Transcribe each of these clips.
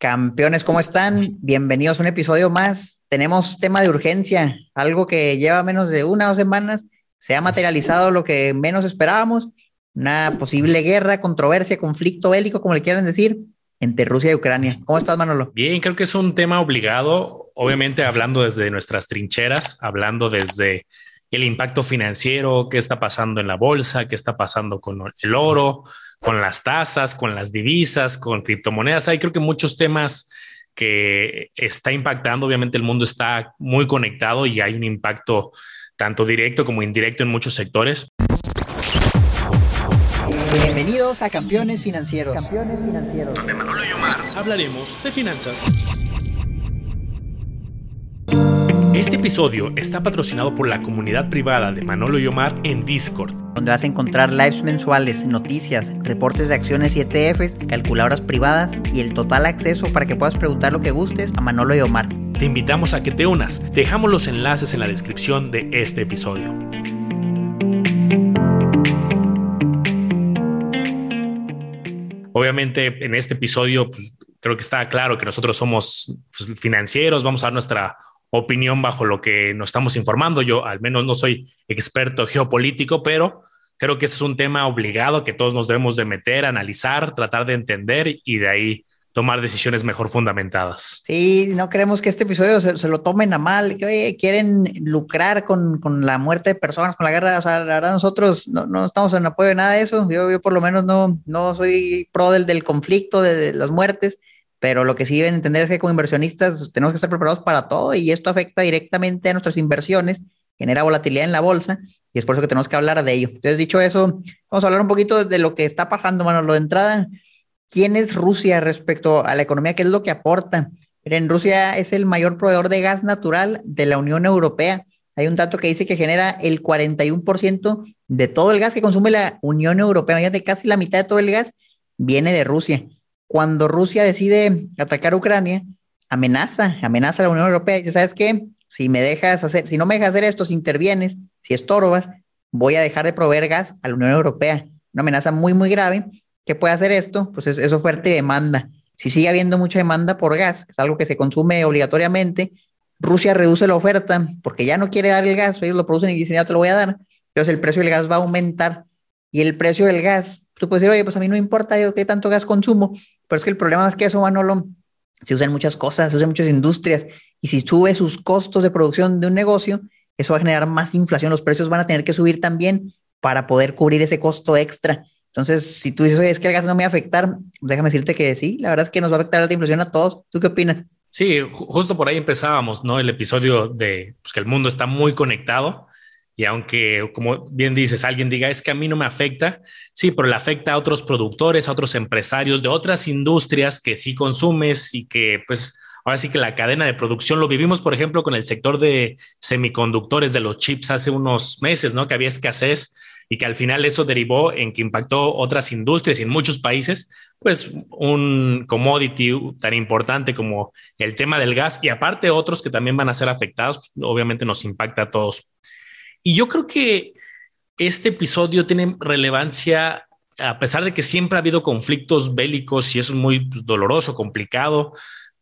Campeones, ¿cómo están? Bienvenidos a un episodio más. Tenemos tema de urgencia, algo que lleva menos de una o dos semanas. Se ha materializado lo que menos esperábamos, una posible guerra, controversia, conflicto bélico, como le quieran decir, entre Rusia y Ucrania. ¿Cómo estás, Manolo? Bien, creo que es un tema obligado, obviamente hablando desde nuestras trincheras, hablando desde el impacto financiero, qué está pasando en la bolsa, qué está pasando con el oro, con las tasas, con las divisas, con criptomonedas. Hay creo que muchos temas que está impactando. Obviamente el mundo está muy conectado y hay un impacto tanto directo como indirecto en muchos sectores. Bienvenidos a Campeones Financieros. Campeones Financieros. Donde Manolo y Omar hablaremos de finanzas. Este episodio está patrocinado por la comunidad privada de Manolo y Omar en Discord donde vas a encontrar lives mensuales, noticias, reportes de acciones y ETFs, calculadoras privadas y el total acceso para que puedas preguntar lo que gustes a Manolo y Omar. Te invitamos a que te unas. Dejamos los enlaces en la descripción de este episodio. Obviamente en este episodio pues, creo que está claro que nosotros somos pues, financieros, vamos a dar nuestra opinión bajo lo que nos estamos informando. Yo al menos no soy experto geopolítico, pero creo que ese es un tema obligado que todos nos debemos de meter, analizar, tratar de entender y de ahí tomar decisiones mejor fundamentadas. Sí, no queremos que este episodio se, lo tomen a mal, que quieren lucrar con, con, la muerte de personas, con la guerra. O sea, la verdad, nosotros no, no estamos en apoyo de nada de eso. Yo, yo por lo menos no, no soy pro del, del conflicto, de, de las muertes pero lo que sí deben entender es que como inversionistas tenemos que estar preparados para todo y esto afecta directamente a nuestras inversiones, genera volatilidad en la bolsa y es por eso que tenemos que hablar de ello. Entonces, dicho eso, vamos a hablar un poquito de lo que está pasando, mano. Lo de entrada, ¿quién es Rusia respecto a la economía? ¿Qué es lo que aporta? Miren, Rusia es el mayor proveedor de gas natural de la Unión Europea. Hay un dato que dice que genera el 41% de todo el gas que consume la Unión Europea. Imagínate, casi la mitad de todo el gas viene de Rusia cuando Rusia decide atacar Ucrania, amenaza, amenaza a la Unión Europea y dice, ¿sabes qué? Si me dejas hacer, si no me dejas hacer esto, si intervienes, si estorbas, voy a dejar de proveer gas a la Unión Europea. Una amenaza muy, muy grave. ¿Qué puede hacer esto? Pues es, oferta y demanda. Si sigue habiendo mucha demanda por gas, que es algo que se consume obligatoriamente, Rusia reduce la oferta porque ya no quiere dar el gas, ellos lo producen y dicen, ya te lo voy a dar. Entonces el precio del gas va a aumentar y el precio del gas, tú puedes decir, oye, pues a mí no importa yo qué tanto gas consumo, pero es que el problema es que eso, Manolo, se usa en muchas cosas, se usa en muchas industrias, y si sube sus costos de producción de un negocio, eso va a generar más inflación, los precios van a tener que subir también para poder cubrir ese costo extra. Entonces, si tú dices, que el gas no me va a afectar, déjame decirte que sí, la verdad es que nos va a afectar la inflación a todos. ¿Tú qué opinas? Sí, justo por ahí empezábamos, ¿no? El episodio de pues, que el mundo está muy conectado y aunque, como bien dices, alguien diga, es que a mí no me afecta, sí, pero le afecta a otros productores, a otros empresarios de otras industrias que sí consumes y que pues ahora sí que la cadena de producción lo vivimos, por ejemplo, con el sector de semiconductores de los chips hace unos meses, ¿no? Que había escasez y que al final eso derivó en que impactó otras industrias y en muchos países, pues un commodity tan importante como el tema del gas y aparte otros que también van a ser afectados, pues, obviamente nos impacta a todos. Y yo creo que este episodio tiene relevancia a pesar de que siempre ha habido conflictos bélicos y eso es muy pues, doloroso, complicado,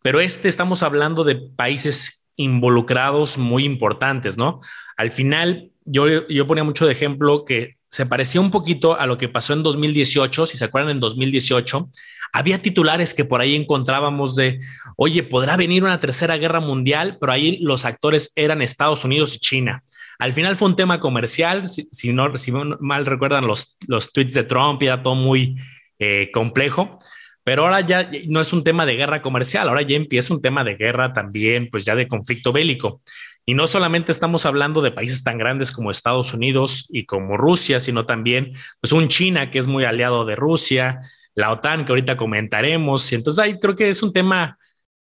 pero este estamos hablando de países involucrados muy importantes, ¿no? Al final, yo, yo ponía mucho de ejemplo que se parecía un poquito a lo que pasó en 2018, si se acuerdan, en 2018, había titulares que por ahí encontrábamos de, oye, podrá venir una tercera guerra mundial, pero ahí los actores eran Estados Unidos y China. Al final fue un tema comercial, si, no, si mal recuerdan los, los tweets de Trump, era todo muy eh, complejo, pero ahora ya no es un tema de guerra comercial, ahora ya empieza un tema de guerra también, pues ya de conflicto bélico. Y no solamente estamos hablando de países tan grandes como Estados Unidos y como Rusia, sino también pues un China que es muy aliado de Rusia, la OTAN que ahorita comentaremos. Entonces ahí creo que es un tema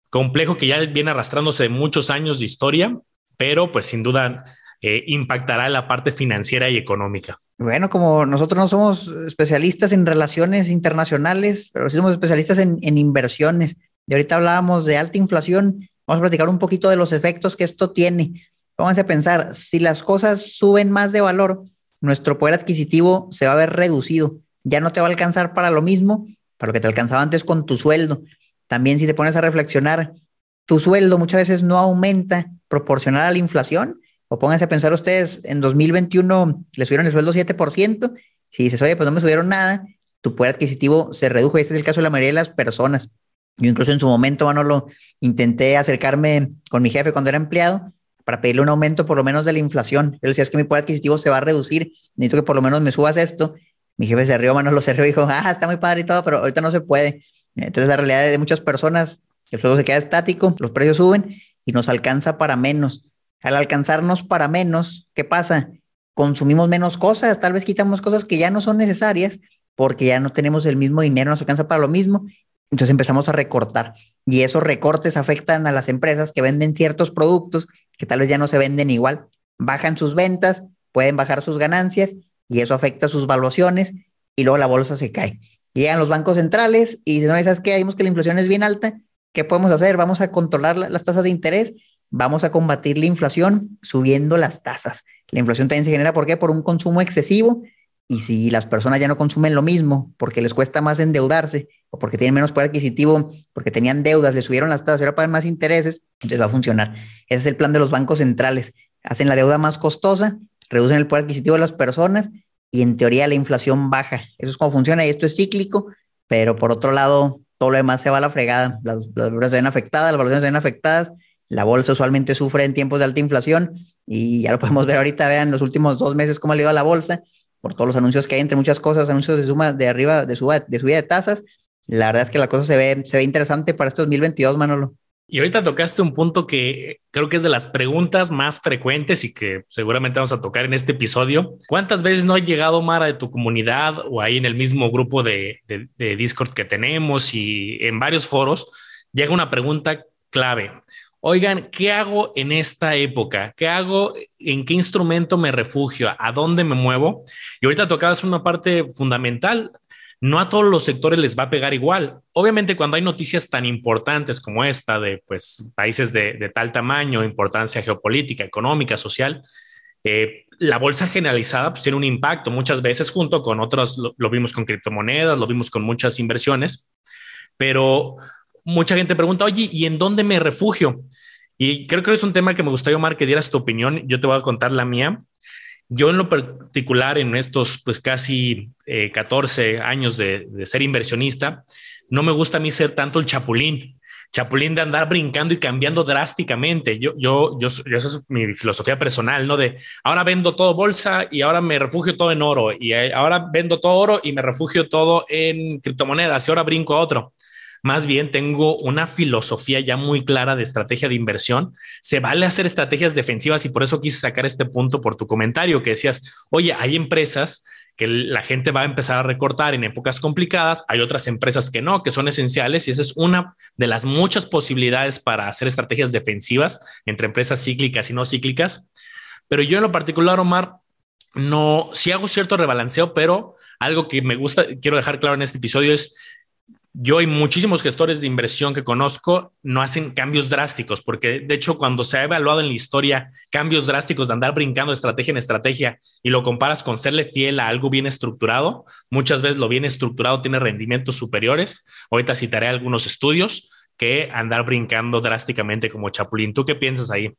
complejo que ya viene arrastrándose de muchos años de historia, pero pues sin duda eh, impactará la parte financiera y económica. Bueno, como nosotros no somos especialistas en relaciones internacionales, pero sí somos especialistas en, en inversiones. Y ahorita hablábamos de alta inflación, vamos a platicar un poquito de los efectos que esto tiene. Vamos a pensar, si las cosas suben más de valor, nuestro poder adquisitivo se va a ver reducido. Ya no te va a alcanzar para lo mismo, para lo que te alcanzaba antes con tu sueldo. también si te pones a reflexionar, tu sueldo muchas veces no aumenta proporcional a la inflación. O pónganse a pensar ustedes, en 2021 le subieron el sueldo 7%. Si dices, oye, pues no me subieron nada, tu poder adquisitivo se redujo. Este es el caso de la mayoría de las personas. Yo incluso en su momento, Manolo, intenté acercarme con mi jefe cuando era empleado para pedirle un aumento por lo menos de la inflación. Él decía, es que mi poder adquisitivo se va a reducir, necesito que por lo menos me subas esto. Mi jefe se rió, Manolo se rió y dijo, ah, está muy padre y todo, pero ahorita no se puede. Entonces la realidad de muchas personas, el sueldo se queda estático, los precios suben y nos alcanza para menos. Al alcanzarnos para menos, ¿qué pasa? Consumimos menos cosas, tal vez quitamos cosas que ya no son necesarias porque ya no tenemos el mismo dinero, nos alcanza para lo mismo entonces empezamos a recortar y esos recortes afectan a las empresas que venden ciertos productos que tal vez ya no se venden igual. Bajan sus ventas, pueden bajar sus ganancias y eso afecta sus valuaciones y luego la bolsa se cae. Llegan los bancos centrales y dicen, no, ¿sabes qué? Vimos que la inflación es bien alta. ¿Qué podemos hacer? Vamos a controlar las tasas de interés, vamos a combatir la inflación subiendo las tasas. La inflación también se genera, ¿por qué? Por un consumo excesivo y si las personas ya no consumen lo mismo porque les cuesta más endeudarse o porque tienen menos poder adquisitivo, porque tenían deudas, le subieron las tasas ahora pagan más intereses, entonces va a funcionar. Ese es el plan de los bancos centrales. Hacen la deuda más costosa, reducen el poder adquisitivo de las personas y en teoría la inflación baja. Eso es como funciona y esto es cíclico, pero por otro lado, todo lo demás se va a la fregada. Las, las se ven afectadas, las valuaciones se ven afectadas. La bolsa usualmente sufre en tiempos de alta inflación y ya lo podemos ver ahorita, vean los últimos dos meses cómo ha ido a la bolsa por todos los anuncios que hay, entre muchas cosas, anuncios de suma de arriba, de, suba, de subida de tasas. La verdad es que la cosa se ve, se ve interesante para este 2022, Manolo. Y ahorita tocaste un punto que creo que es de las preguntas más frecuentes y que seguramente vamos a tocar en este episodio. ¿Cuántas veces no ha llegado Mara de tu comunidad o ahí en el mismo grupo de, de, de Discord que tenemos y en varios foros? Llega una pregunta clave oigan, ¿qué hago en esta época? ¿Qué hago? ¿En qué instrumento me refugio? ¿A dónde me muevo? Y ahorita tocabas una parte fundamental. No a todos los sectores les va a pegar igual. Obviamente, cuando hay noticias tan importantes como esta de pues, países de, tal tamaño, importancia geopolítica, económica, social, eh, la bolsa generalizada pues, tiene un impacto muchas veces junto con otros, lo vimos con criptomonedas, lo vimos con muchas inversiones, pero mucha gente pregunta, oye, ¿y en dónde me refugio? Y creo que es un tema que me gustaría, Omar, que dieras tu opinión. Yo te voy a contar la mía. Yo en lo particular, en estos pues casi 14 eh, años de, ser inversionista, no me gusta a mí ser tanto el chapulín. Chapulín de andar brincando y cambiando drásticamente. Yo, yo, yo, yo, esa es mi filosofía personal, ¿no? De ahora vendo todo bolsa y ahora me refugio todo en oro y eh, ahora vendo todo oro y me refugio todo en criptomonedas y ahora brinco a otro. Más bien tengo una filosofía ya muy clara de estrategia de inversión. Se vale hacer estrategias defensivas y por eso quise sacar este punto por tu comentario que decías, oye, hay empresas que la gente va a empezar a recortar en épocas complicadas, hay otras empresas que no, que son esenciales y esa es una de las muchas posibilidades para hacer estrategias defensivas entre empresas cíclicas y no cíclicas. Pero yo en lo particular, Omar, no, sí hago cierto rebalanceo, pero algo que me gusta, quiero dejar claro en este episodio es, yo y muchísimos gestores de inversión que conozco no hacen cambios drásticos, porque de hecho cuando se ha evaluado en la historia cambios drásticos de andar brincando estrategia en estrategia y lo comparas con serle fiel a algo bien estructurado, muchas veces lo bien estructurado tiene rendimientos superiores. Ahorita citaré algunos estudios que andar brincando drásticamente como Chapulín. ¿Tú qué piensas ahí?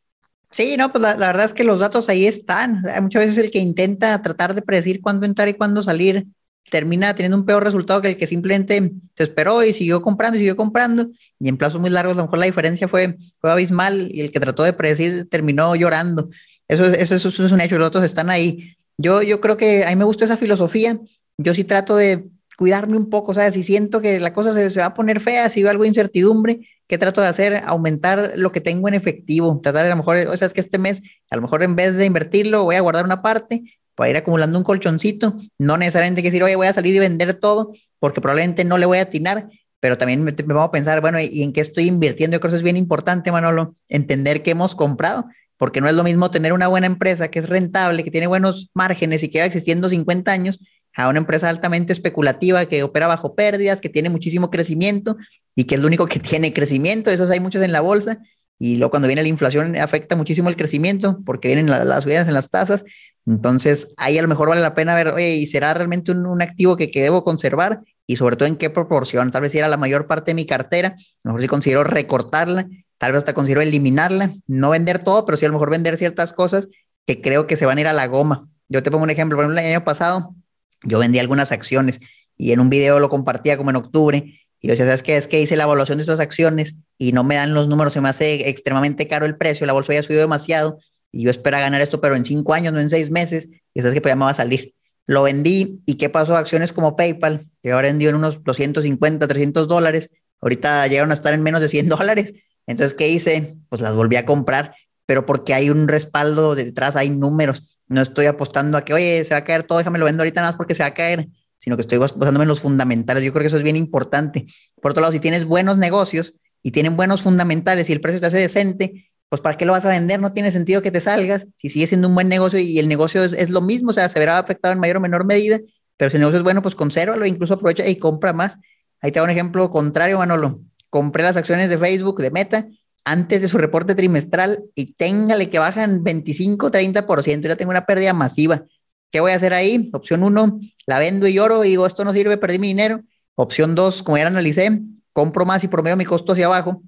Sí, no, pues la, la verdad es que los datos ahí están. Muchas veces el que intenta tratar de predecir cuándo entrar y cuándo salir termina teniendo un peor resultado que el que simplemente se esperó y siguió comprando y siguió comprando. Y en plazos muy largos, a lo mejor la diferencia fue, fue abismal y el que trató de predecir terminó llorando. Eso, eso, eso es un hecho, los otros están ahí. Yo, yo creo que a mí me gusta esa filosofía. Yo sí trato de cuidarme un poco, ¿sabes? Si siento que la cosa se, se va a poner fea, si veo algo de incertidumbre, ¿qué trato de hacer? Aumentar lo que tengo en efectivo. Tratar a lo mejor, o sea, es que este mes, a lo mejor en vez de invertirlo, voy a guardar una parte para ir acumulando un colchoncito. No necesariamente que decir, oye, voy a salir y vender todo, porque probablemente no le voy a atinar, pero también me, me vamos a pensar, bueno, ¿y en qué estoy invirtiendo? Yo creo que eso es bien importante, Manolo, entender qué hemos comprado, porque no es lo mismo tener una buena empresa que es rentable, que tiene buenos márgenes y que va existiendo 50 años, a una empresa altamente especulativa que opera bajo pérdidas, que tiene muchísimo crecimiento y que es lo único que tiene crecimiento. Esos hay muchos en la bolsa. Y luego cuando viene la inflación afecta muchísimo el crecimiento porque vienen las subidas en las tasas. Entonces, ahí a lo mejor vale la pena ver, oye, ¿y será realmente un, activo que, que, debo conservar? y sobre todo en qué proporción. Tal vez si era la mayor parte de mi cartera, a lo mejor si considero recortarla, tal vez hasta considero eliminarla, no vender todo, pero sí a lo mejor vender ciertas cosas que creo que se van a ir a la goma. Yo te pongo un ejemplo, por ejemplo, el año pasado yo vendí algunas acciones y en un video lo compartía como en octubre y yo decía, ¿sabes qué? Es que hice la evaluación de estas acciones y no me dan los números, se me hace extremadamente caro el precio, la bolsa había subido demasiado y yo esperaba ganar esto, pero en cinco años, no en seis meses, y sabes que pues ya me va a salir. Lo vendí y ¿qué pasó? Acciones como PayPal, que ahora vendió en unos 250, 300 dólares, ahorita llegaron a estar en menos de 100 dólares. Entonces, ¿qué hice? Pues las volví a comprar, pero porque hay un respaldo detrás, hay números. No estoy apostando a que, oye, se va a caer todo, déjame lo vendo ahorita nada más porque se va a caer sino que estoy basándome en los fundamentales. Yo creo que eso es bien importante. Por otro lado, si tienes buenos negocios y tienen buenos fundamentales y el precio te hace decente, pues ¿para qué lo vas a vender? No tiene sentido que te salgas si sigue siendo un buen negocio y el negocio es, lo mismo, o sea, se verá afectado en mayor o menor medida, pero si el negocio es bueno, pues consérvalo, incluso aprovecha y compra más. Ahí te hago un ejemplo contrario, Manolo. Compré las acciones de Facebook, de Meta, antes de su reporte trimestral y téngale que bajan 25, 30%, ya tengo una pérdida masiva. ¿Qué voy a hacer ahí? Opción uno, la vendo y lloro y digo, esto no sirve, perdí mi dinero. Opción dos, como ya analicé, compro más y promedio mi costo hacia abajo.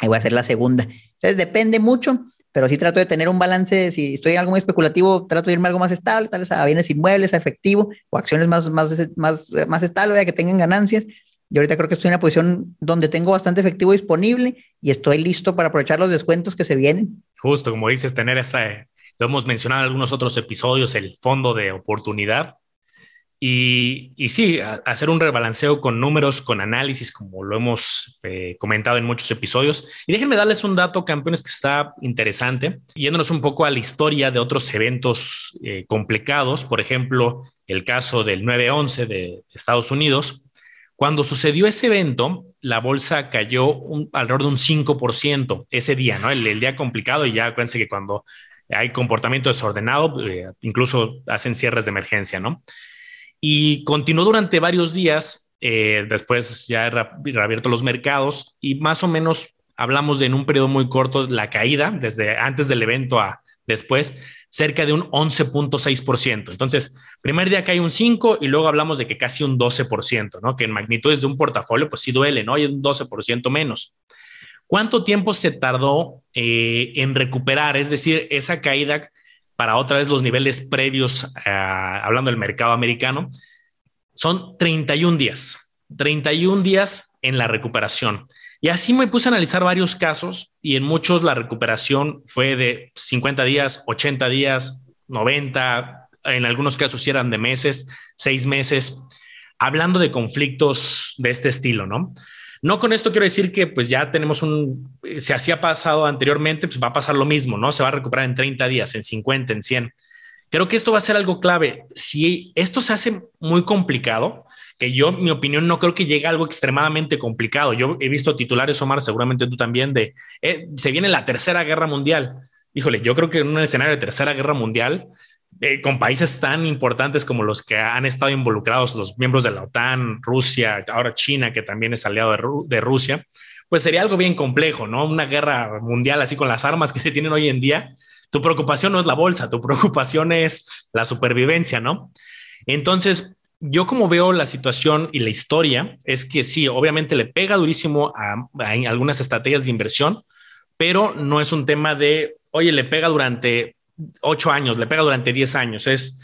Y voy a hacer la segunda. Entonces depende mucho, pero sí trato de tener un balance. Si estoy en algo muy especulativo, trato de irme a algo más estable, tal vez a bienes inmuebles, a efectivo o acciones más, más, más, más estables, que tengan ganancias. Yo ahorita creo que estoy en una posición donde tengo bastante efectivo disponible y estoy listo para aprovechar los descuentos que se vienen. Justo, como dices, tener esta lo hemos mencionado en algunos otros episodios, el fondo de oportunidad. Y, sí, hacer un rebalanceo con números, con análisis, como lo hemos eh, comentado en muchos episodios. Y déjenme darles un dato, campeones, que está interesante, yéndonos un poco a la historia de otros eventos eh, complicados, por ejemplo, el caso del 9-11 de Estados Unidos. Cuando sucedió ese evento, la bolsa cayó un, alrededor de un 5% ese día, ¿no? El, el, día complicado, y ya acuérdense que cuando hay comportamiento desordenado, eh, incluso hacen cierres de emergencia, ¿no? Y continuó durante varios días, eh, después ya reabierto los mercados y más o menos hablamos de en un periodo muy corto la caída, desde antes del evento a después, cerca de un 11.6%. Entonces, primer día cae un 5 y luego hablamos de que casi un 12%, ¿no? Que en magnitudes de un portafolio, pues sí duele, ¿no? Hay un 12% menos. ¿Cuánto tiempo se tardó eh, en recuperar? Es decir, esa caída para otra vez los niveles previos, hablando del mercado americano, son 31 días, 31 días en la recuperación. Y así me puse a analizar varios casos y en muchos la recuperación fue de 50 días, 80 días, 90, en algunos casos eran de meses, seis meses, hablando de conflictos de este estilo, ¿no? No con esto quiero decir que pues ya tenemos un, si así ha pasado anteriormente, pues va a pasar lo mismo, ¿no? Se va a recuperar en 30 días, en 50, en 100. Creo que esto va a ser algo clave. Si esto se hace muy complicado, que yo, mi opinión, no creo que llegue a algo extremadamente complicado. Yo he visto titulares, Omar, seguramente tú también, de eh, se viene la tercera guerra mundial. Híjole, yo creo que en un escenario de tercera guerra mundial, eh, con países tan importantes como los que han estado involucrados, los miembros de la OTAN, Rusia, ahora China, que también es aliado de, Rusia, pues sería algo bien complejo, ¿no? Una guerra mundial así con las armas que se tienen hoy en día. Tu preocupación no es la bolsa, tu preocupación es la supervivencia, ¿no? Entonces, yo como veo la situación y la historia es que sí, obviamente le pega durísimo a, a algunas estrategias de inversión, pero no es un tema de, oye, le pega durante ocho años, le pega durante diez años. Es,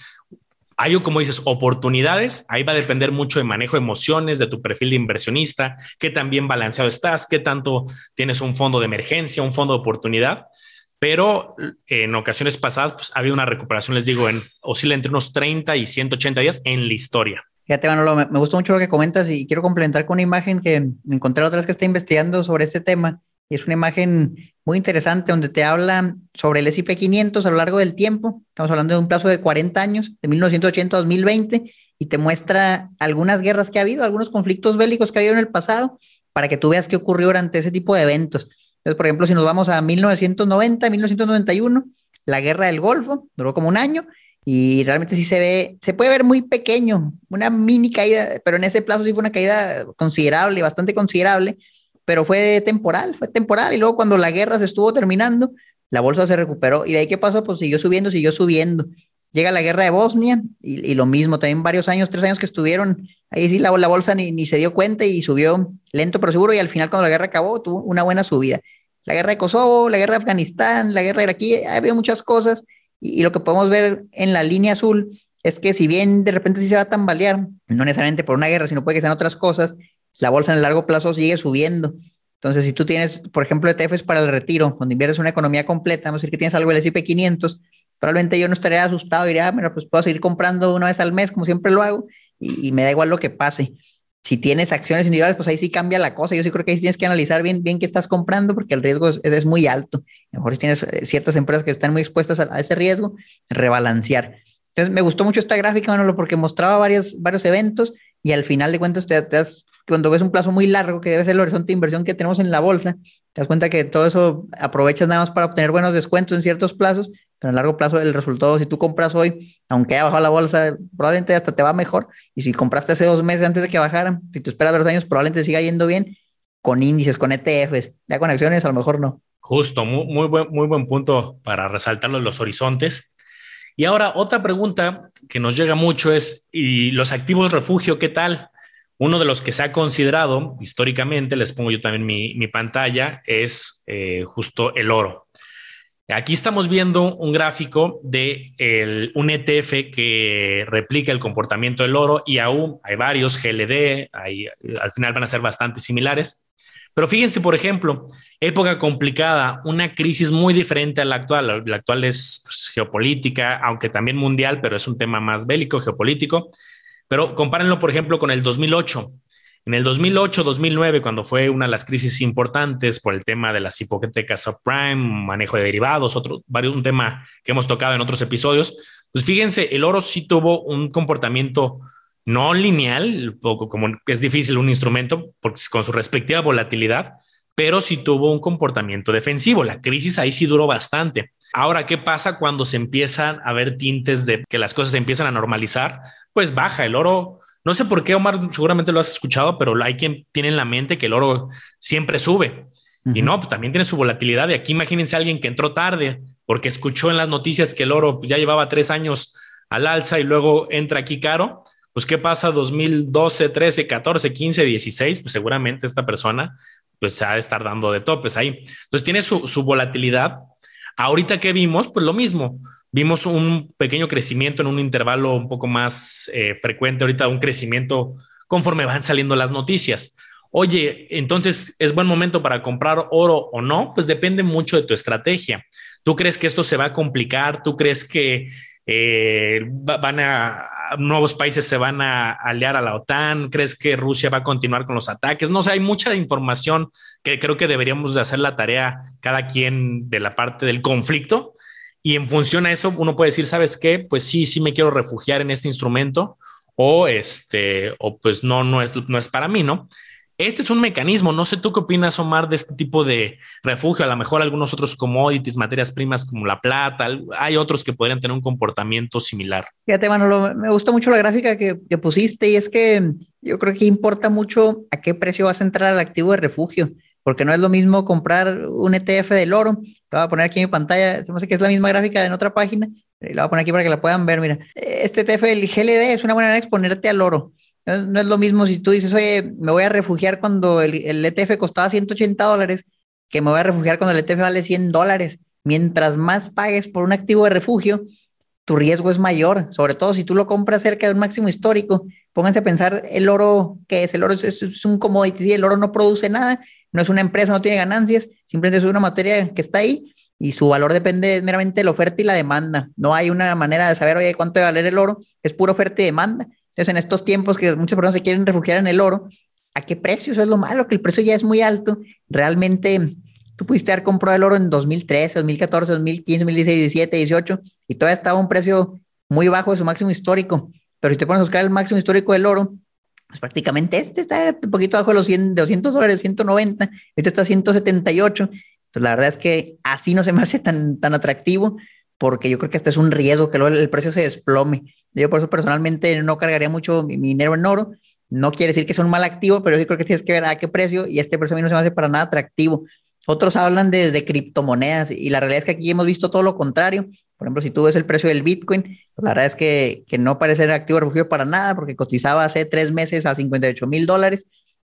hay, como dices, oportunidades. Ahí va a depender mucho de manejo de emociones, de tu perfil de inversionista, qué tan bien balanceado estás, qué tanto tienes un fondo de emergencia, un fondo de oportunidad. Pero en ocasiones pasadas, pues había una recuperación, les digo, en oscila entre unos 30 y 180 días en la historia. Fíjate, Manolo, me, me gustó mucho lo que comentas y quiero complementar con una imagen que encontré otra vez que está investigando sobre este tema. Y es una imagen muy interesante donde te habla sobre el S&P 500 a lo largo del tiempo. Estamos hablando de un plazo de 40 años, de 1980 a 2020, y te muestra algunas guerras que ha habido, algunos conflictos bélicos que ha habido en el pasado, para que tú veas qué ocurrió durante ese tipo de eventos. Entonces, por ejemplo, si nos vamos a 1990, 1991, la guerra del Golfo duró como un año y realmente sí se ve, se puede ver muy pequeño, una mini caída, pero en ese plazo sí fue una caída considerable, bastante considerable pero fue temporal, fue temporal. Y luego cuando la guerra se estuvo terminando, la bolsa se recuperó. ¿Y de ahí qué pasó? Pues siguió subiendo, siguió subiendo. llega la guerra de Bosnia y, lo mismo, también varios años, tres años que estuvieron, ahí sí la, bolsa ni, ni, se dio cuenta y subió lento pero seguro y al final cuando la guerra acabó tuvo una buena subida. La guerra de Kosovo, la guerra de Afganistán, la guerra de Iraquí, ha habido muchas cosas y, lo que podemos ver en la línea azul es que si bien de repente sí se va a tambalear, no necesariamente por una guerra, sino puede que sean otras cosas, la bolsa en el largo plazo sigue subiendo. Entonces, si tú tienes, por ejemplo, ETFs para el retiro, cuando inviertes una economía completa, vamos a decir que tienes algo del S&P 500, probablemente yo no estaría asustado, diría, ah, mira, pues puedo seguir comprando una vez al mes, como siempre lo hago, y, me da igual lo que pase. Si tienes acciones individuales, pues ahí sí cambia la cosa. Yo sí creo que ahí tienes que analizar bien, bien qué estás comprando, porque el riesgo es, muy alto. A lo mejor si tienes eh, ciertas empresas que están muy expuestas a, ese riesgo, rebalancear. Entonces, me gustó mucho esta gráfica, Manolo, porque mostraba varios, varios eventos y al final de cuentas te, te das cuando ves un plazo muy largo, que debe ser el horizonte de inversión que tenemos en la bolsa, te das cuenta que todo eso aprovechas nada más para obtener buenos descuentos en ciertos plazos, pero a largo plazo el resultado, si tú compras hoy, aunque haya bajado la bolsa, probablemente hasta te va mejor. Y si compraste hace dos meses antes de que bajaran, si tú esperas dos años, probablemente siga yendo bien con índices, con ETFs, ya con acciones a lo mejor no. Justo, muy, muy, buen, muy buen punto para resaltarlo los horizontes. Y ahora otra pregunta que nos llega mucho es, ¿y los activos refugio qué tal? Uno de los que se ha considerado históricamente, les pongo yo también mi, pantalla, es eh, justo el oro. Aquí estamos viendo un gráfico de un ETF que replica el comportamiento del oro y aún hay varios GLD, al final van a ser bastante similares. Pero fíjense, por ejemplo, época complicada, una crisis muy diferente a la actual. La actual es pues, geopolítica, aunque también mundial, pero es un tema más bélico, geopolítico. Pero compárenlo, por ejemplo, con el 2008. En el 2008-2009, cuando fue una de las crisis importantes por el tema de las hipotecas subprime, manejo de derivados, otro, un tema que hemos tocado en otros episodios, pues fíjense, el oro sí tuvo un comportamiento no lineal, poco como es difícil un instrumento porque con su respectiva volatilidad, pero sí tuvo un comportamiento defensivo. La crisis ahí sí duró bastante. Ahora, ¿qué pasa cuando se empiezan a ver tintes de que las cosas se empiezan a normalizar? Pues baja el oro. No sé por qué, Omar, seguramente lo has escuchado, pero hay quien tiene en la mente que el oro siempre sube. Y no, pues también tiene su volatilidad. Y aquí imagínense a alguien que entró tarde porque escuchó en las noticias que el oro ya llevaba tres años al alza y luego entra aquí caro. Pues, ¿qué pasa 2012, 13, 14, 15, 16? Pues seguramente esta persona pues se ha de estar dando de topes ahí. Entonces tiene su, su volatilidad Ahorita que vimos, pues lo mismo. Vimos un pequeño crecimiento en un intervalo un poco más eh, frecuente, ahorita un crecimiento conforme van saliendo las noticias. Oye, entonces es buen momento para comprar oro o no, pues depende mucho de tu estrategia. ¿Tú crees que esto se va a complicar? ¿Tú crees que eh, van a nuevos países se van a aliar a la OTAN? ¿Crees que Rusia va a continuar con los ataques? No sé, hay mucha información que creo que deberíamos de hacer la tarea cada quien de la parte del conflicto y en función a eso uno puede decir, ¿sabes qué? Pues sí, sí me quiero refugiar en este instrumento o este o pues no no es no es para mí, ¿no? Este es un mecanismo. No sé tú qué opinas, Omar, de este tipo de refugio. A lo mejor algunos otros commodities, materias primas como la plata, hay otros que podrían tener un comportamiento similar. Fíjate, Manolo, me gustó mucho la gráfica que, pusiste y es que yo creo que importa mucho a qué precio vas a entrar al activo de refugio porque no es lo mismo comprar un ETF del oro. Te voy a poner aquí en mi pantalla, se me hace que es la misma gráfica en otra página, la voy a poner aquí para que la puedan ver. Mira, este ETF del GLD es una buena manera de exponerte al oro. No, es lo mismo si tú dices, oye, me voy a refugiar cuando el, el ETF costaba 180 dólares, que me voy a refugiar cuando el ETF vale 100 dólares. Mientras más pagues por un activo de refugio, tu riesgo es mayor, sobre todo si tú lo compras cerca de un máximo histórico. Pónganse a pensar el oro, que es? El oro es, un commodity, el oro no produce nada, no es una empresa, no tiene ganancias, simplemente es una materia que está ahí y su valor depende meramente de la oferta y la demanda. No hay una manera de saber, oye, cuánto debe valer el oro, es pura oferta y demanda. Entonces, en estos tiempos que muchas personas se quieren refugiar en el oro, ¿a qué precio? Eso es lo malo, que el precio ya es muy alto. Realmente, tú pudiste haber comprado el oro en 2013, 2014, 2015, 2016, 2017, 2018, y todavía estaba a un precio muy bajo de su máximo histórico. Pero si te pones a buscar el máximo histórico del oro, pues prácticamente este está un poquito bajo los 100, 200 dólares, 190, este está a 178. Pues la verdad es que así no se me hace tan, tan atractivo, porque yo creo que este es un riesgo que el precio se desplome. Yo por eso personalmente no cargaría mucho mi, dinero en oro. No quiere decir que es un mal activo, pero sí creo que tienes que ver a qué precio y este precio a mí no se me hace para nada atractivo. Otros hablan de, de criptomonedas y la realidad es que aquí hemos visto todo lo contrario. Por ejemplo, si tú ves el precio del Bitcoin, pues la verdad es que, que no parece ser activo refugio para nada, porque cotizaba hace tres meses a 58 mil dólares.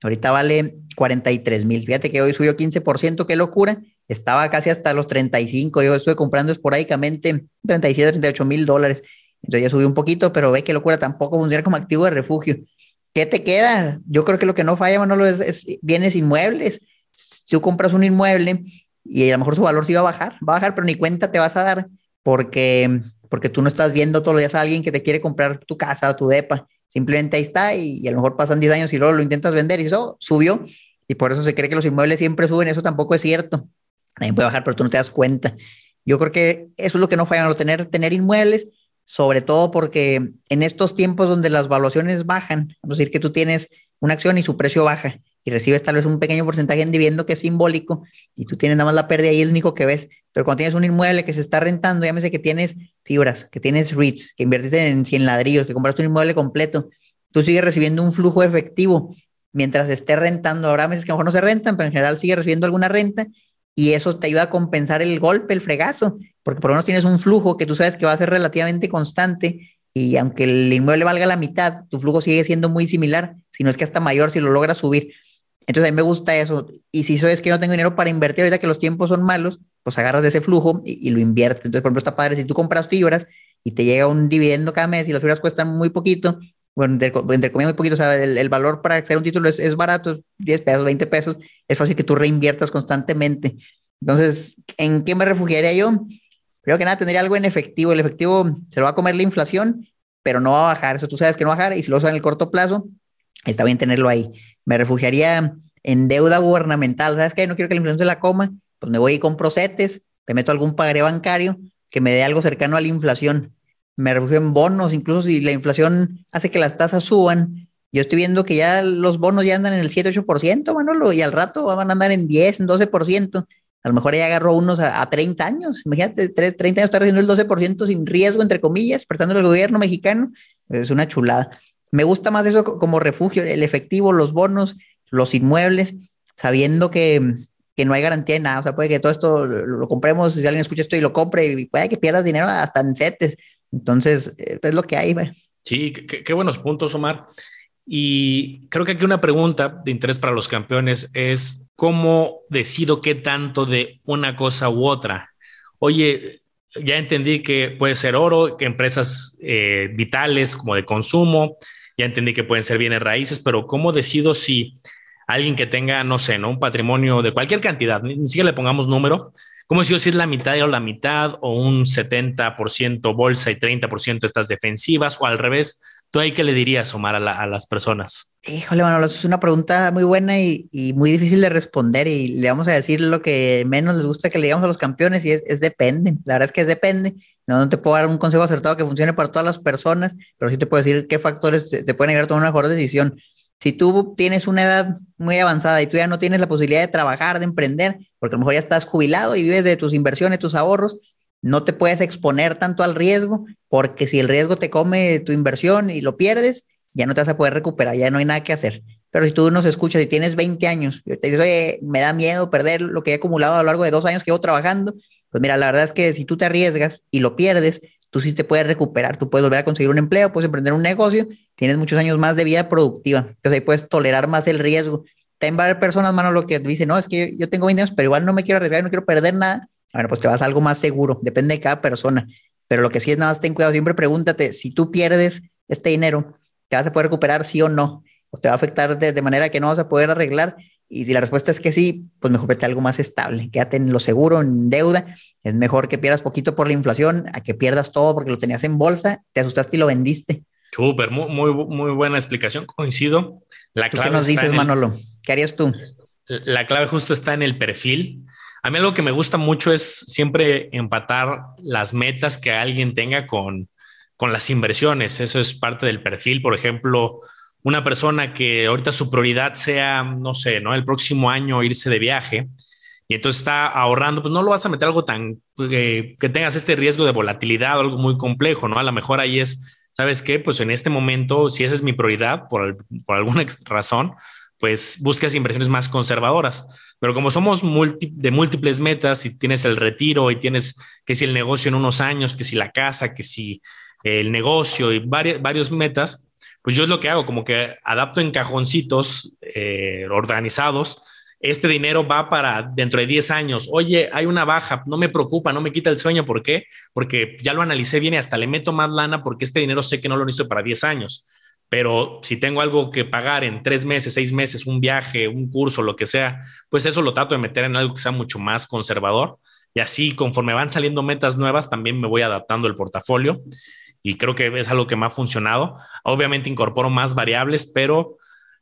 Ahorita vale 43 mil. Fíjate que hoy subió 15%, qué locura. Estaba casi hasta los 35. Yo estuve comprando esporádicamente 37, 38 mil dólares. Entonces ya subió un poquito, pero ve qué locura, tampoco funciona como activo de refugio. ¿Qué te queda? Yo creo que lo que no falla, Manolo, es, es bienes inmuebles. Si tú compras un inmueble y a lo mejor su valor sí va a bajar, va a bajar, pero ni cuenta te vas a dar porque, porque tú no estás viendo todos los días a alguien que te quiere comprar tu casa o tu depa. Simplemente ahí está y, a lo mejor pasan 10 años y luego lo intentas vender y eso subió. Y por eso se cree que los inmuebles siempre suben. Eso tampoco es cierto. También puede bajar, pero tú no te das cuenta. Yo creo que eso es lo que no falla, tener, tener inmuebles, sobre todo porque en estos tiempos donde las valuaciones bajan, vamos a decir que tú tienes una acción y su precio baja y recibes tal vez un pequeño porcentaje en dividendo que es simbólico y tú tienes nada más la pérdida y es lo único que ves. Pero cuando tienes un inmueble que se está rentando, llámese que tienes fibras, que tienes REITs, que inviertes en 100 ladrillos, que compraste un inmueble completo, tú sigues recibiendo un flujo efectivo mientras esté rentando. Ahora meses que a lo mejor no se rentan, pero en general sigue recibiendo alguna renta y eso te ayuda a compensar el golpe, el fregazo, porque por lo menos tienes un flujo que tú sabes que va a ser relativamente constante y aunque el inmueble valga la mitad, tu flujo sigue siendo muy similar, si no es que hasta mayor si lo logras subir. Entonces a mí me gusta eso. Y si sabes que no tengo dinero para invertir ahorita que los tiempos son malos, pues agarras de ese flujo y, lo inviertes. Entonces, por ejemplo, está padre si tú compras fibras y te llega un dividendo cada mes y las fibras cuestan muy poquito, bueno, entre, entre comillas muy poquito, o sea, el, valor para hacer un título es, es, barato, 10 pesos, 20 pesos, es fácil que tú reinviertas constantemente. Entonces, ¿en qué me refugiaría yo? Primero que nada, tendría algo en efectivo. El efectivo se lo va a comer la inflación, pero no va a bajar. Eso tú sabes que no va a bajar y si lo usas en el corto plazo, está bien tenerlo ahí. Me refugiaría en deuda gubernamental. ¿Sabes qué? No quiero que la inflación se la coma. Pues me voy y compro CETES, me meto algún pagaré bancario que me dé algo cercano a la inflación. Me refugio en bonos, incluso si la inflación hace que las tasas suban. Yo estoy viendo que ya los bonos ya andan en el 7-8%, Manolo, y al rato van a andar en 10, en 12%. A lo mejor ya agarró unos a, 30 años. Imagínate, 30 años estar recibiendo el 12% sin riesgo, entre comillas, prestando el gobierno mexicano. Es una chulada. Me gusta más eso como refugio, el efectivo, los bonos, los inmuebles, sabiendo que, que no hay garantía de nada. O sea, puede que todo esto lo, compremos, si alguien escucha esto y lo compre, y puede que pierdas dinero hasta en setes. Entonces, eh, es lo que hay. Sí, qué, buenos puntos, Omar. Y creo que aquí una pregunta de interés para los campeones es cómo decido qué tanto de una cosa u otra. Oye, ya entendí que puede ser oro, que empresas eh, vitales como de consumo, ya entendí que pueden ser bienes raíces, pero ¿cómo decido si alguien que tenga, no sé, ¿no? un patrimonio de cualquier cantidad, ni, siquiera le pongamos número, ¿cómo decido si es la mitad o la mitad o un 70% bolsa y 30% estas defensivas o al revés? ¿Tú ahí qué le dirías, Omar, a, las personas? Híjole, Manolo, es una pregunta muy buena y, muy difícil de responder y le vamos a decir lo que menos les gusta que le digamos a los campeones y es, depende. La verdad es que es depende. No, no, te puedo dar un consejo acertado que funcione para todas las personas, pero sí te puedo decir qué factores te, pueden ayudar a tomar una mejor decisión. Si tú tienes una edad muy avanzada y tú ya no tienes la posibilidad de trabajar, de emprender, porque a lo mejor ya estás jubilado y vives de tus inversiones, tus ahorros, no te puedes exponer tanto al riesgo, porque si el riesgo te come tu inversión y lo pierdes, ya no te vas a poder recuperar, ya no hay nada que hacer. Pero si tú nos escuchas y tienes 20 años y te dices, me da miedo perder lo que he acumulado a lo largo de dos años que llevo trabajando, pues mira, la verdad es que si tú te arriesgas y lo pierdes, tú sí te puedes recuperar, tú puedes volver a conseguir un empleo, puedes emprender un negocio, tienes muchos años más de vida productiva, entonces ahí puedes tolerar más el riesgo. También va a haber personas, mano, lo que dicen, no, es que yo tengo 20 años, pero igual no me quiero arriesgar, no quiero perder nada, bueno, pues te vas a algo más seguro, depende de cada persona. Pero lo que sí es nada más ten cuidado, siempre pregúntate si tú pierdes este dinero, ¿te vas a poder recuperar sí o no? ¿O te va a afectar de, manera que no vas a poder arreglar? Y si la respuesta es que sí, pues mejor vete algo más estable. Quédate en lo seguro, en deuda. Es mejor que pierdas poquito por la inflación a que pierdas todo porque lo tenías en bolsa, te asustaste y lo vendiste. Súper, muy, muy, muy, buena explicación. Coincido. La clave ¿Qué nos dices, Manolo? ¿Qué harías tú? La clave justo está en el perfil a mí algo que me gusta mucho es siempre empatar las metas que alguien tenga con, con las inversiones. Eso es parte del perfil. Por ejemplo, una persona que ahorita su prioridad sea, no sé, ¿no? El próximo año irse de viaje y entonces está ahorrando, pues no lo vas a meter algo tan eh, que tengas este riesgo de volatilidad o algo muy complejo, ¿no? A lo mejor ahí es, ¿sabes qué? Pues en este momento, si esa es mi prioridad por, por alguna razón, pues buscas inversiones más conservadoras. Pero como somos de múltiples metas, si tienes el retiro y tienes que si el negocio en unos años, que si la casa, que si el negocio y varias, varios metas, pues yo es lo que hago, como que adapto en cajoncitos eh, organizados. Este dinero va para dentro de 10 años. Oye, hay una baja, no me preocupa, no me quita el sueño. ¿Por qué? Porque ya lo analicé bien y hasta le meto más lana porque este dinero sé que no lo necesito para 10 años. Pero si tengo algo que pagar en tres meses, seis meses, un viaje, un curso, lo que sea, pues eso lo trato de meter en algo que sea mucho más conservador. Y así, conforme van saliendo metas nuevas, también me voy adaptando el portafolio. Y creo que es algo que me ha funcionado. Obviamente incorporo más variables, pero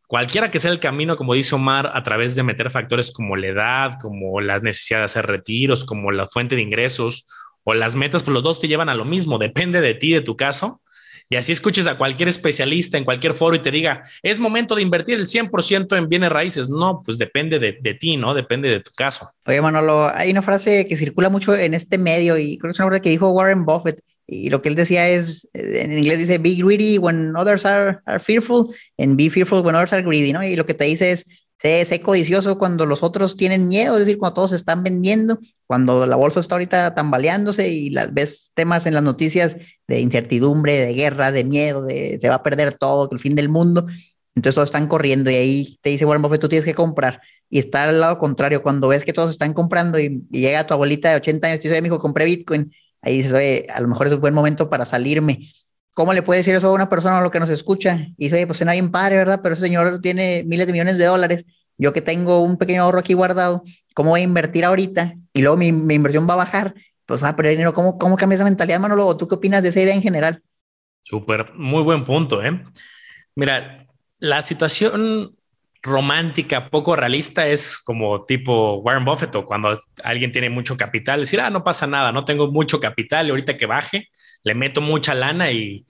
cualquiera que sea el camino, como dice Omar, a través de meter factores como la edad, como la necesidad de hacer retiros, como la fuente de ingresos o las metas, pues los dos te llevan a lo mismo. Depende de ti, de tu caso y así escuches a cualquier especialista en cualquier foro y te diga, es momento de invertir el 100% en bienes raíces. No, pues depende de, ti, ¿no? Depende de tu caso. Oye, Manolo, hay una frase que circula mucho en este medio y creo que es una frase que dijo Warren Buffett. Y lo que él decía es, en inglés dice, be greedy when others are, are fearful and be fearful when others are greedy, ¿no? Y lo que te dice es, sé, codicioso cuando los otros tienen miedo, es decir, cuando todos están vendiendo, cuando la bolsa está ahorita tambaleándose y las ves temas en las noticias de incertidumbre, de guerra, de miedo, de se va a perder todo, el fin del mundo. Entonces todos están corriendo y ahí te dice Warren Buffett, tú tienes que comprar. Y está al lado contrario, cuando ves que todos están comprando y, llega tu abuelita de 80 años y dice, hijo, compré Bitcoin. Ahí dices, oye, a lo mejor es un buen momento para salirme. ¿Cómo le puede decir eso a una persona a lo que nos escucha? Y dice, oye, pues suena bien padre, ¿verdad? Pero ese señor tiene miles de millones de dólares. Yo que tengo un pequeño ahorro aquí guardado, ¿cómo voy a invertir ahorita? Y luego mi, mi inversión va a bajar. Pues va a perder dinero. ¿Cómo, cómo cambia esa mentalidad, Manolo? ¿Tú qué opinas de esa idea en general? Súper, muy buen punto, ¿eh? Mira, la situación romántica, poco realista, es como tipo Warren Buffett o cuando alguien tiene mucho capital, decir, ah, no pasa nada, no tengo mucho capital y ahorita que baje, le meto mucha lana y,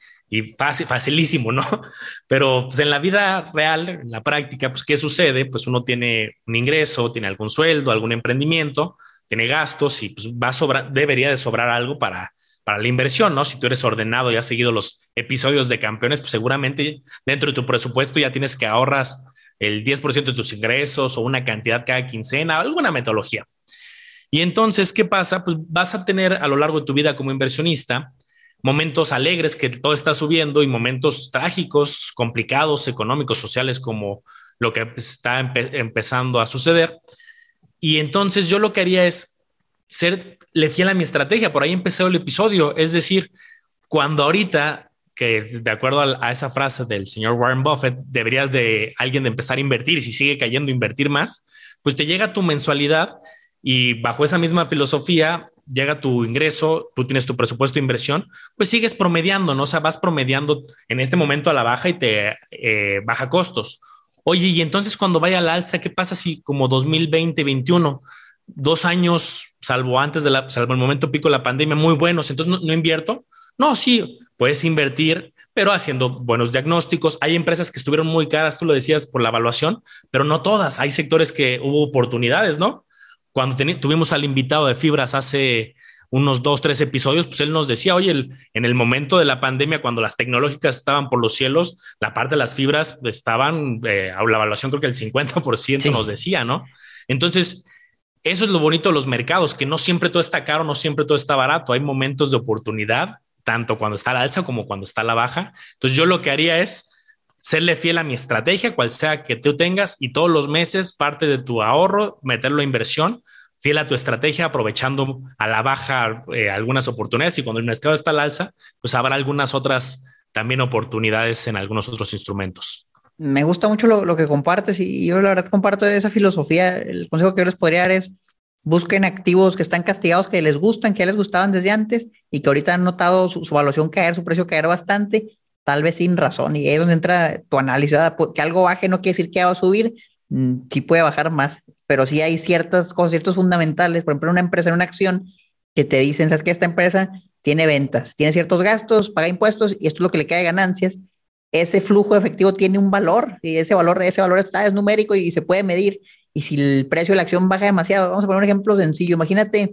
fácil, facilísimo, ¿no? Pero pues, en la vida real, en la práctica, pues ¿qué sucede? Pues uno tiene un ingreso, tiene algún sueldo, algún emprendimiento, tiene gastos y pues va a sobrar, debería de sobrar algo para, para la inversión, ¿no? Si tú eres ordenado y has seguido los episodios de campeones, pues seguramente dentro de tu presupuesto ya tienes que ahorras el 10% de tus ingresos o una cantidad cada quincena, alguna metodología. Y entonces, ¿qué pasa? Pues vas a tener a lo largo de tu vida como inversionista momentos alegres que todo está subiendo y momentos trágicos, complicados, económicos, sociales, como lo que está empezando a suceder. Y entonces yo lo que haría es serle fiel a mi estrategia. Por ahí empecé el episodio. Es decir, cuando ahorita, que de acuerdo a, esa frase del señor Warren Buffett, deberías de alguien de empezar a invertir y si sigue cayendo, invertir más, pues te llega tu mensualidad y bajo esa misma filosofía llega tu ingreso, tú tienes tu presupuesto de inversión, pues sigues promediando, ¿no? O sea, vas promediando en este momento a la baja y te eh, baja costos. Oye, y entonces cuando vaya al alza, ¿qué pasa si como 2020, 2021, dos años, salvo antes de la, salvo el momento pico de la pandemia, muy buenos, entonces no invierto? No, sí, puedes invertir, pero haciendo buenos diagnósticos. Hay empresas que estuvieron muy caras, tú lo decías, por la evaluación, pero no todas. Hay sectores que hubo oportunidades, ¿no? Cuando tuvimos al invitado de Fibras hace unos dos, tres episodios, pues él nos decía, oye, en el momento de la pandemia, cuando las tecnológicas estaban por los cielos, la parte de las fibras estaban, eh, a la evaluación creo que el 50% nos decía, ¿no? Entonces, eso es lo bonito de los mercados, que no siempre todo está caro, no siempre todo está barato, hay momentos de oportunidad, tanto cuando está la alza como cuando está la baja. Entonces, yo lo que haría es serle fiel a mi estrategia, cual sea que tú tengas, y todos los meses parte de tu ahorro, meterlo a inversión, fiel a tu estrategia, aprovechando a la baja eh, algunas oportunidades y cuando el mercado está al alza, pues habrá algunas otras también oportunidades en algunos otros instrumentos. Me gusta mucho lo, que compartes y yo la verdad comparto esa filosofía. El consejo que yo les podría dar es busquen activos que están castigados, que les gustan, que ya les gustaban desde antes y que ahorita han notado su, su evaluación caer, su precio caer bastante tal vez sin razón, y ahí es donde entra tu análisis, que algo baje no quiere decir que va a subir, mm, sí puede bajar más, pero sí hay ciertas cosas, ciertos fundamentales, por ejemplo, una empresa, en una acción, que te dicen, sabes que esta empresa tiene ventas, tiene ciertos gastos, paga impuestos, y esto es lo que le cae de ganancias, ese flujo efectivo tiene un valor, y ese valor, ese valor está, es numérico y se puede medir, y si el precio de la acción baja demasiado, vamos a poner un ejemplo sencillo, imagínate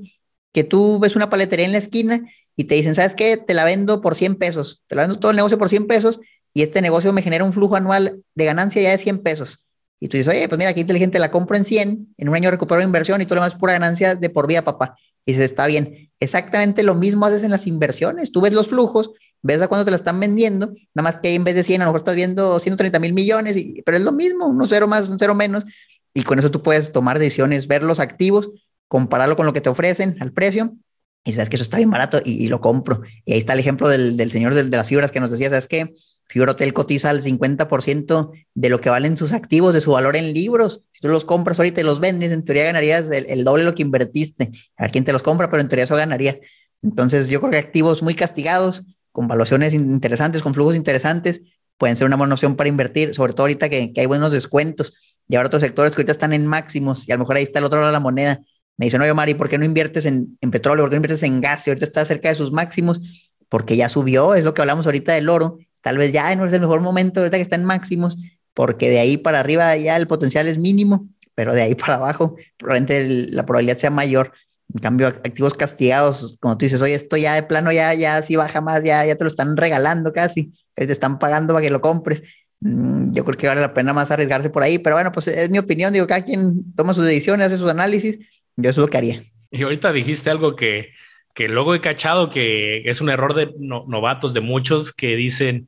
que tú ves una paletería en la esquina y te dicen, ¿sabes qué? Te la vendo por 100 pesos, te la vendo todo el negocio por 100 pesos y este negocio me genera un flujo anual de ganancia ya de 100 pesos. y tú dices, oye, pues mira, qué inteligente, la compro en 100, en un año recupero la inversión y tú lo más pura ganancia de por vida, papá. Y dices, está bien. Exactamente lo mismo haces en las inversiones. Tú ves los flujos, ves a cuándo te la están vendiendo, nada más que en vez de 100, a lo mejor estás viendo 130 mil millones, y, pero es lo mismo, un cero más, un cero menos. Y con eso tú puedes tomar decisiones, ver los activos, compararlo con lo que te ofrecen al precio y sabes que eso está bien barato y, lo compro. Y ahí está el ejemplo del, del señor de, las fibras que nos decía, ¿sabes qué? Fibra Hotel cotiza al 50% de lo que valen sus activos, de su valor en libros. Si tú los compras ahorita y los vendes, en teoría ganarías el, doble de lo que invertiste. A ver quién te los compra, pero en teoría eso ganarías. Entonces, yo creo que activos muy castigados, con valuaciones interesantes, con flujos interesantes, pueden ser una buena opción para invertir, sobre todo ahorita que, hay buenos descuentos. Y ahora otros sectores que ahorita están en máximos y a lo mejor ahí está el otro lado de la moneda. Me dicen, oye, Mari, ¿por qué no inviertes en, en petróleo? ¿Por qué no inviertes en gas? Y ahorita está cerca de sus máximos, porque ya subió, es lo que hablamos ahorita del oro Tal vez ya no es el mejor momento, ahorita que está en máximos, porque de ahí para arriba ya el potencial es mínimo, pero de ahí para abajo probablemente la probabilidad sea mayor. En cambio, activos castigados, como tú dices, oye, esto ya de plano ya, ya si baja más, ya, ya te lo están regalando casi, te están pagando para que lo compres. Mm, yo creo que vale la pena más arriesgarse por ahí, pero bueno, pues es mi opinión, digo, cada quien toma sus decisiones, hace sus análisis, yo eso es lo que haría. Y ahorita dijiste algo que, que luego he cachado que es un error de novatos de muchos que dicen,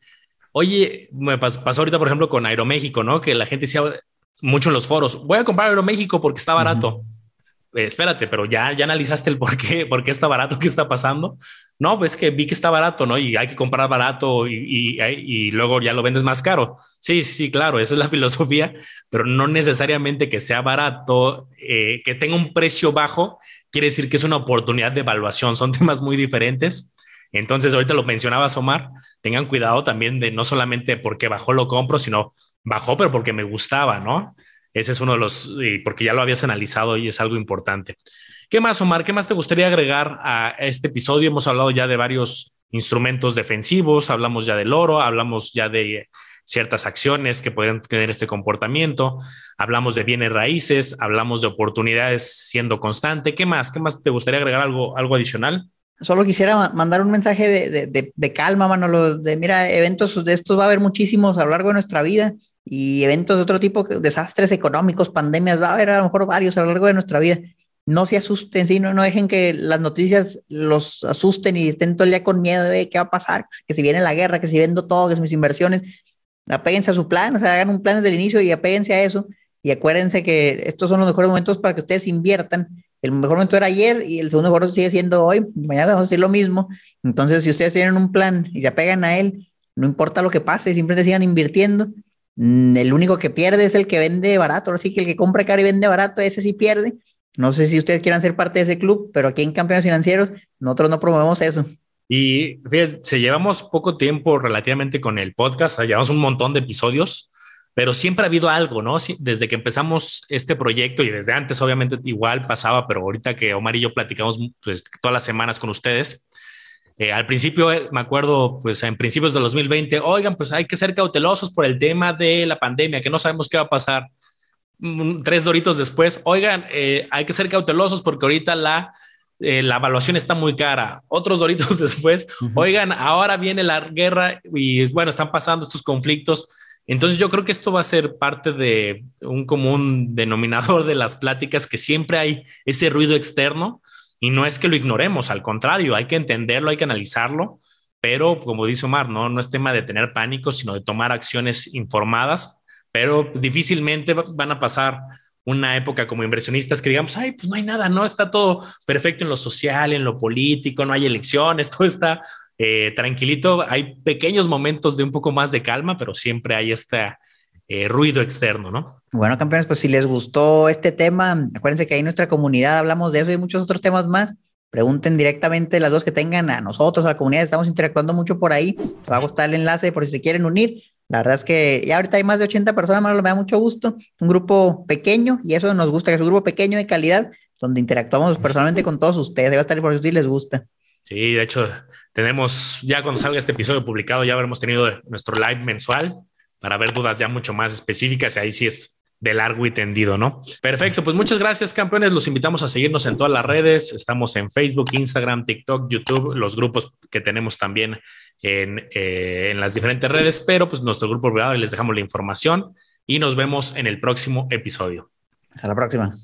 oye, me pasó, ahorita, por ejemplo, con Aeroméxico, ¿no? Que la gente decía mucho en los foros, voy a comprar Aeroméxico porque está barato. Eh, espérate, pero ya, ya analizaste el por qué, por qué está barato, qué está pasando. No, pues que vi que está barato, ¿no? Y hay que comprar barato y, luego ya lo vendes más caro. Sí, sí, claro, esa es la filosofía, pero no necesariamente que sea barato, eh, que tenga un precio bajo, quiere decir que es una oportunidad de evaluación. Son temas muy diferentes. Entonces, ahorita lo mencionaba Omar, tengan cuidado también de no solamente porque bajó lo compro, sino bajó, pero porque me gustaba, ¿no? Ese es uno de los, porque ya lo habías analizado y es algo importante. ¿Qué más, Omar? ¿Qué más te gustaría agregar a este episodio? Hemos hablado ya de varios instrumentos defensivos, hablamos ya del oro, hablamos ya de ciertas acciones que pueden tener este comportamiento, hablamos de bienes raíces, hablamos de oportunidades siendo constante. ¿Qué más? ¿Qué más te gustaría agregar algo, algo adicional? Solo quisiera mandar un mensaje de, de, de, calma, Manolo, de mira, eventos de estos va a haber muchísimos a lo largo de nuestra vida y eventos de otro tipo, desastres económicos, pandemias, va a haber a lo mejor varios a lo largo de nuestra vida. No se asusten, sino no dejen que las noticias los asusten y estén todo el día con miedo de qué va a pasar, que si viene la guerra, que si vendo todo, que si mis inversiones apéguense a su plan, o sea, hagan un plan desde el inicio y apéguense a eso. Y acuérdense que estos son los mejores momentos para que ustedes inviertan. El mejor momento era ayer y el segundo mejor sigue siendo hoy. Mañana vamos a hacer lo mismo. Entonces, si ustedes tienen un plan y se apegan a él, no importa lo que pase, siempre sigan invirtiendo. Mm, el único que pierde es el que vende barato. Ahora sí que el que compra caro y vende barato, ese sí pierde. No sé si ustedes quieran ser parte de ese club, pero aquí en Campeones Financieros nosotros no promovemos eso. Y se llevamos poco tiempo relativamente con el podcast, llevamos un montón de episodios, pero siempre ha habido algo, ¿no? Desde que empezamos este proyecto y desde antes, obviamente, igual pasaba, pero ahorita que Omar y yo platicamos pues, todas las semanas con ustedes, eh, al principio, eh, me acuerdo, pues en principios de 2020, oigan, pues hay que ser cautelosos por el tema de la pandemia, que no sabemos qué va a pasar. Tres doritos después, oigan, eh, hay que ser cautelosos porque ahorita la eh, la evaluación está muy cara. Otros doritos después, oigan, ahora viene la guerra y bueno, están pasando estos conflictos. Entonces yo creo que esto va a ser parte de un común denominador de las pláticas, que siempre hay ese ruido externo y no es que lo ignoremos, al contrario, hay que entenderlo, hay que analizarlo, pero como dice Omar, no, no es tema de tener pánico, sino de tomar acciones informadas, pero difícilmente van a pasar una época como inversionistas que digamos, ay, pues no hay nada, no está todo perfecto en lo social, en lo político, no hay elecciones, todo está eh, tranquilito. Hay pequeños momentos de un poco más de calma, pero siempre hay este eh, ruido externo, ¿no? Bueno, campeones, pues si les gustó este tema, acuérdense que ahí en nuestra comunidad hablamos de eso y muchos otros temas más. Pregunten directamente las dos que tengan a nosotros, a la comunidad. Estamos interactuando mucho por ahí. Les va a gustar el enlace por si se quieren unir. La verdad es que ya ahorita hay más de 80 personas, me da mucho gusto. Un grupo pequeño y eso nos gusta, que es un grupo pequeño de calidad, donde interactuamos personalmente con todos ustedes. A estar por si les gusta. Sí, de hecho, tenemos, ya cuando salga este episodio publicado, ya habremos tenido nuestro live mensual para ver dudas ya mucho más específicas. Y ahí sí es de largo y tendido, ¿no? Perfecto, pues muchas gracias, campeones. Los invitamos a seguirnos en todas las redes. Estamos en Facebook, Instagram, TikTok, YouTube, los grupos que tenemos también en, eh, en las diferentes redes, pero pues nuestro grupo privado les dejamos la información. y nos vemos en el próximo episodio. Hasta la próxima.